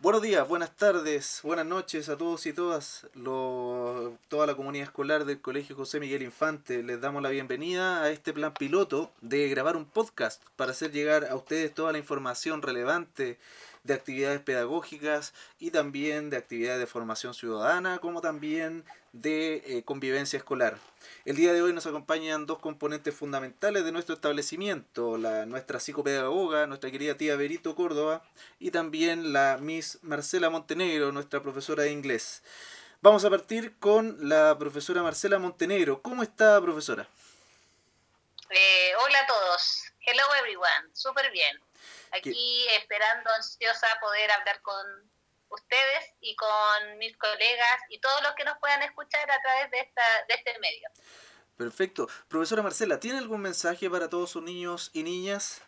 Buenos días, buenas tardes, buenas noches a todos y todas, lo, toda la comunidad escolar del Colegio José Miguel Infante. Les damos la bienvenida a este plan piloto de grabar un podcast para hacer llegar a ustedes toda la información relevante de actividades pedagógicas y también de actividades de formación ciudadana, como también de eh, convivencia escolar. El día de hoy nos acompañan dos componentes fundamentales de nuestro establecimiento, la, nuestra psicopedagoga, nuestra querida tía Berito Córdoba, y también la Miss Marcela Montenegro, nuestra profesora de inglés. Vamos a partir con la profesora Marcela Montenegro. ¿Cómo está, profesora? Eh, hola a todos. Hello everyone. Súper bien. Aquí esperando ansiosa poder hablar con ustedes y con mis colegas y todos los que nos puedan escuchar a través de, esta, de este medio. Perfecto. Profesora Marcela, ¿tiene algún mensaje para todos sus niños y niñas?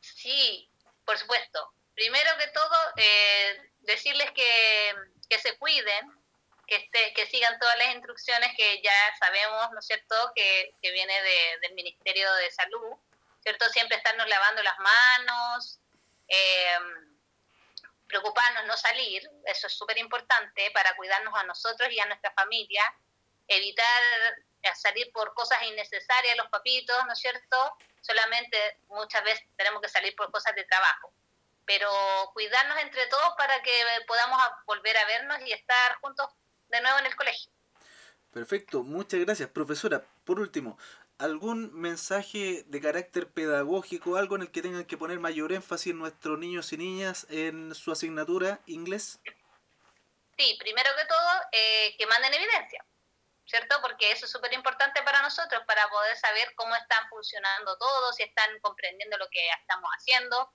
Sí, por supuesto. Primero que todo, eh, decirles que, que, se cuiden, que, esté, que sigan todas las instrucciones que ya sabemos, ¿no es cierto?, que, que viene de, del Ministerio de Salud, ¿cierto? Siempre estarnos lavando las manos, eh, preocuparnos, no salir, eso es súper importante para cuidarnos a nosotros y a nuestra familia, evitar eh, salir por cosas innecesarias, los papitos, ¿no es cierto? Solamente muchas veces tenemos que salir por cosas de trabajo, pero cuidarnos entre todos para que podamos volver a vernos y estar juntos de nuevo en el colegio. Perfecto, muchas gracias. Profesora, por último, ¿algún mensaje de carácter pedagógico, algo en el que tengan que poner mayor énfasis nuestros niños y niñas en su asignatura inglés? Sí, primero que todo, eh, que manden evidencia, ¿cierto? Porque eso es súper importante para nosotros, para poder saber cómo están funcionando todos, si están comprendiendo lo que estamos haciendo,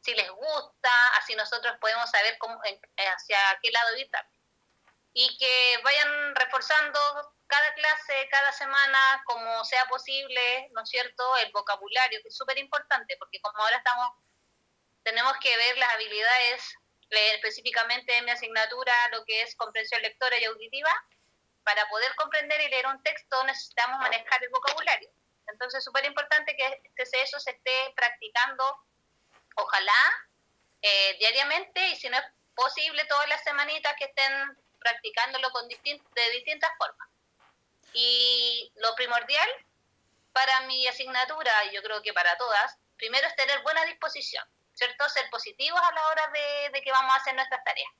si les gusta, así nosotros podemos saber cómo, hacia qué lado ir Y que vayan reforzando cada clase, cada semana, como sea posible, ¿no es cierto? El vocabulario, que es súper importante, porque como ahora estamos, tenemos que ver las habilidades, específicamente en mi asignatura, lo que es comprensión lectora y auditiva, para poder comprender y leer un texto necesitamos manejar el vocabulario. Entonces es súper importante que este, eso se esté practicando, ojalá, eh, diariamente, y si no es posible, todas las semanitas que estén practicándolo con de distintas formas. Y lo primordial para mi asignatura, y yo creo que para todas, primero es tener buena disposición, ¿cierto? Ser positivos a la hora de, que vamos a hacer nuestras tareas.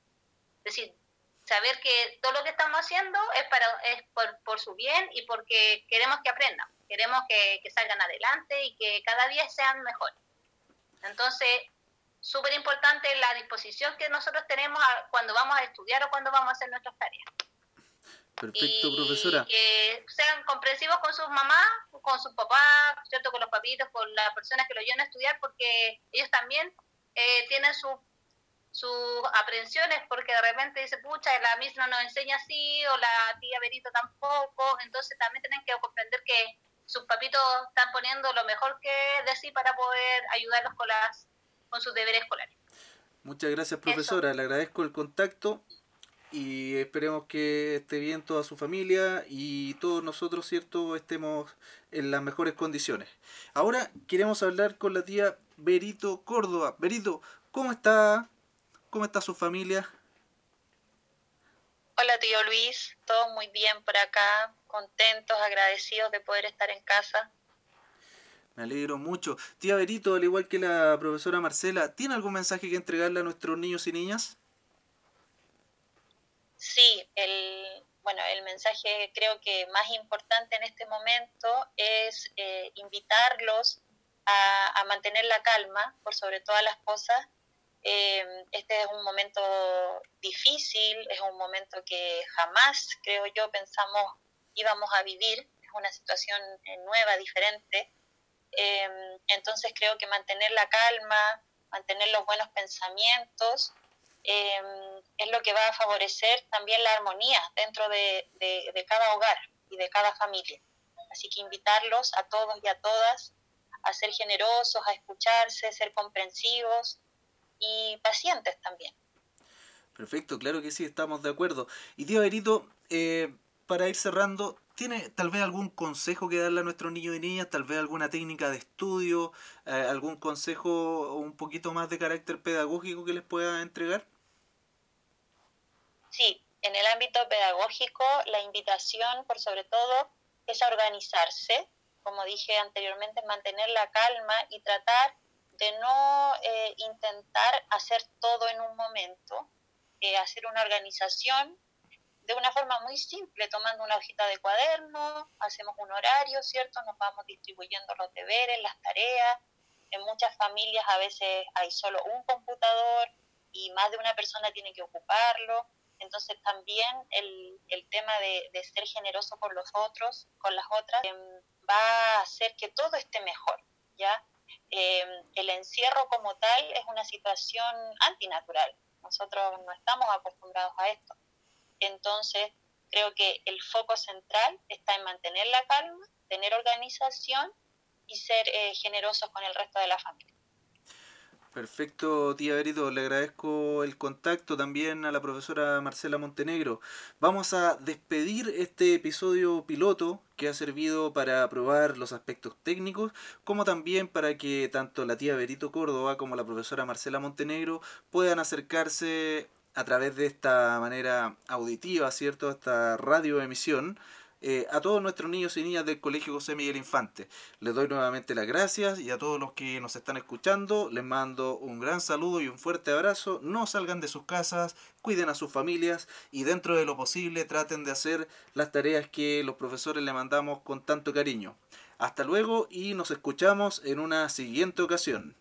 Es decir, saber que todo lo que estamos haciendo es, para, es por, su bien y porque queremos que aprendan, queremos que, que salgan adelante y que cada día sean mejores. Entonces, súper importante la disposición que nosotros tenemos cuando vamos a estudiar o cuando vamos a hacer nuestras tareas. Perfecto, profesora. Que sean comprensivos con sus mamás, con sus papás, ¿cierto? con los papitos, con las personas que lo llevan a estudiar, porque ellos también eh, tienen sus aprensiones, porque de repente dice, pucha, la misma no nos enseña así, o la tía Benito tampoco, entonces también tienen que comprender que sus papitos están poniendo lo mejor que de sí para poder ayudarlos con, las, con sus deberes escolares. Muchas gracias, profesora. Le agradezco el contacto y esperemos que esté bien toda su familia y todos nosotros, ¿cierto?, estemos en las mejores condiciones. Ahora queremos hablar con la tía Berito Córdoba. Berito, ¿cómo está? ¿Cómo está su familia? Hola tío Luis, todo muy bien por acá, contentos, agradecidos de poder estar en casa. Me alegro mucho. Tía Berito, al igual que la profesora Marcela, ¿tiene algún mensaje que entregarle a nuestros niños y niñas? Sí, el, bueno, el mensaje creo que más importante en este momento es eh, invitarlos a, mantener la calma por sobre todas las cosas. Em, este es un momento difícil, es un momento que jamás, creo yo, pensamos íbamos a vivir. Es una situación eh, nueva, diferente. Em, entonces creo que mantener la calma, mantener los buenos pensamientos Em, es lo que va a favorecer también la armonía dentro de, cada hogar y de cada familia. Así que invitarlos a todos y a todas a ser generosos, a escucharse, ser comprensivos y pacientes también. Perfecto, claro que sí, estamos de acuerdo. Y tío Berito, eh, para ir cerrando, ¿Tiene tal vez algún consejo que darle a nuestros niños y niñas? ¿Tal vez alguna técnica de estudio? Eh, ¿Algún consejo un poquito más de carácter pedagógico que les pueda entregar? Sí, en el ámbito pedagógico la invitación, por sobre todo, es a organizarse, como dije anteriormente, mantener la calma y tratar de no eh, intentar hacer todo en un momento, eh, hacer una organización de una forma muy simple, tomando una hojita de cuaderno, hacemos un horario, ¿cierto? Nos vamos distribuyendo los deberes, las tareas. En muchas familias a veces hay solo un computador y más de una persona tiene que ocuparlo. Entonces también el, el tema de, de, ser generoso con los otros, con las otras, em, va a hacer que todo esté mejor, ¿ya? Em, el encierro como tal es una situación antinatural. Nosotros no estamos acostumbrados a esto. Entonces, creo que el foco central está en mantener la calma, tener organización y ser eh, generosos con el resto de la familia. Perfecto, tía Berito, le agradezco el contacto también a la profesora Marcela Montenegro. Vamos a despedir este episodio piloto que ha servido para probar los aspectos técnicos, como también para que tanto la tía Berito Córdoba como la profesora Marcela Montenegro puedan acercarse a través de esta manera auditiva, ¿cierto? Esta radioemisión eh, a todos nuestros niños y niñas del Colegio José Miguel Infante. Les doy nuevamente las gracias y a todos los que nos están escuchando les mando un gran saludo y un fuerte abrazo. No salgan de sus casas, cuiden a sus familias y dentro de lo posible traten de hacer las tareas que los profesores le mandamos con tanto cariño. Hasta luego y nos escuchamos en una siguiente ocasión.